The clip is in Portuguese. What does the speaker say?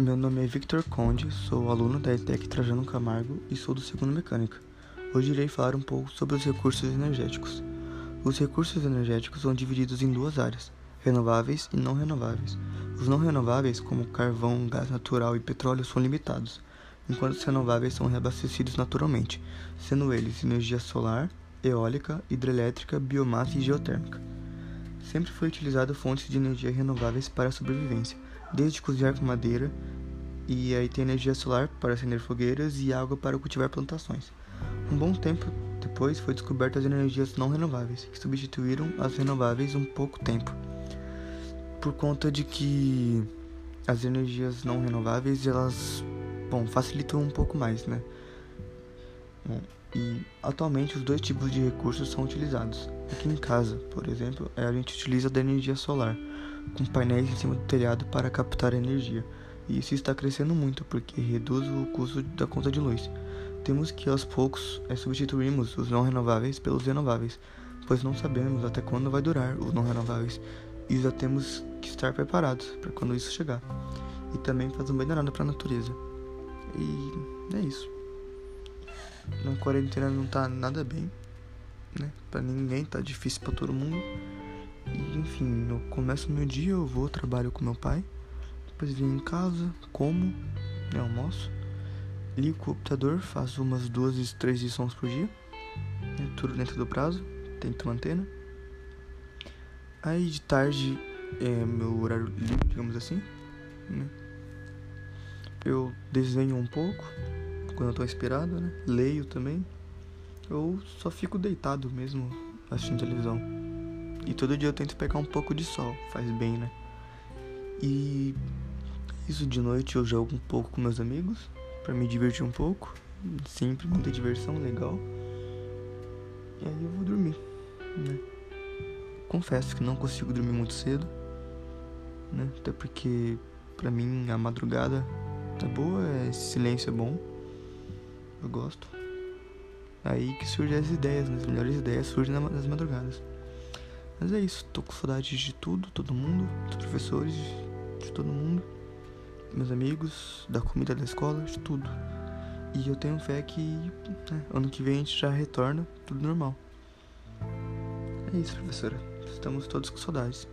Meu nome é Victor Conde, sou aluno da ETEC Trajano Camargo e sou do segundo mecânica. Hoje irei falar um pouco sobre os recursos energéticos. Os recursos energéticos são divididos em duas áreas, renováveis e não renováveis. Os não renováveis, como carvão, gás natural e petróleo, são limitados, enquanto os renováveis são reabastecidos naturalmente, sendo eles energia solar, eólica, hidrelétrica, biomassa e geotérmica. Sempre foi utilizado fontes de energia renováveis para a sobrevivência, desde cozinhar com madeira, e aí tem energia solar para acender fogueiras e água para cultivar plantações. Um bom tempo depois foi descobertas as energias não renováveis, que substituíram as renováveis um pouco tempo. Por conta de que as energias não renováveis, elas, bom, facilitam um pouco mais, né? Bom, e atualmente os dois tipos de recursos são utilizados. Aqui em casa, por exemplo, a gente utiliza da energia solar com painéis em cima do telhado para captar energia. E isso está crescendo muito porque reduz o custo da conta de luz. Temos que aos poucos é, substituirmos os não renováveis pelos renováveis, pois não sabemos até quando vai durar os não renováveis e já temos que estar preparados para quando isso chegar. E também faz um bem danado para a natureza. E é isso. Na quarentena não tá nada bem, né? Para ninguém, tá difícil para todo mundo. E, enfim, eu começo meu dia, eu vou, trabalho com meu pai. Depois venho em casa, como, né, almoço. Ligo o computador, faço umas duas, três lições por dia. Né, tudo dentro do prazo, tento manter, né? Aí de tarde é meu horário livre, digamos assim. Né? Eu desenho um pouco quando eu tô inspirado, né? Leio também. Eu só fico deitado mesmo assistindo televisão. E todo dia eu tento pegar um pouco de sol, faz bem, né? E isso de noite eu jogo um pouco com meus amigos, para me divertir um pouco. Sempre muita diversão, legal. E aí eu vou dormir, né? Confesso que não consigo dormir muito cedo, né? Até porque pra mim a madrugada tá boa, esse silêncio é bom. Eu gosto. Aí que surgem as ideias, né? as melhores ideias surgem nas madrugadas. Mas é isso, tô com saudade de tudo, todo mundo, dos professores, de todo mundo, meus amigos, da comida da escola, de tudo. E eu tenho fé que né, ano que vem a gente já retorna, tudo normal. É isso, professora. Estamos todos com saudades.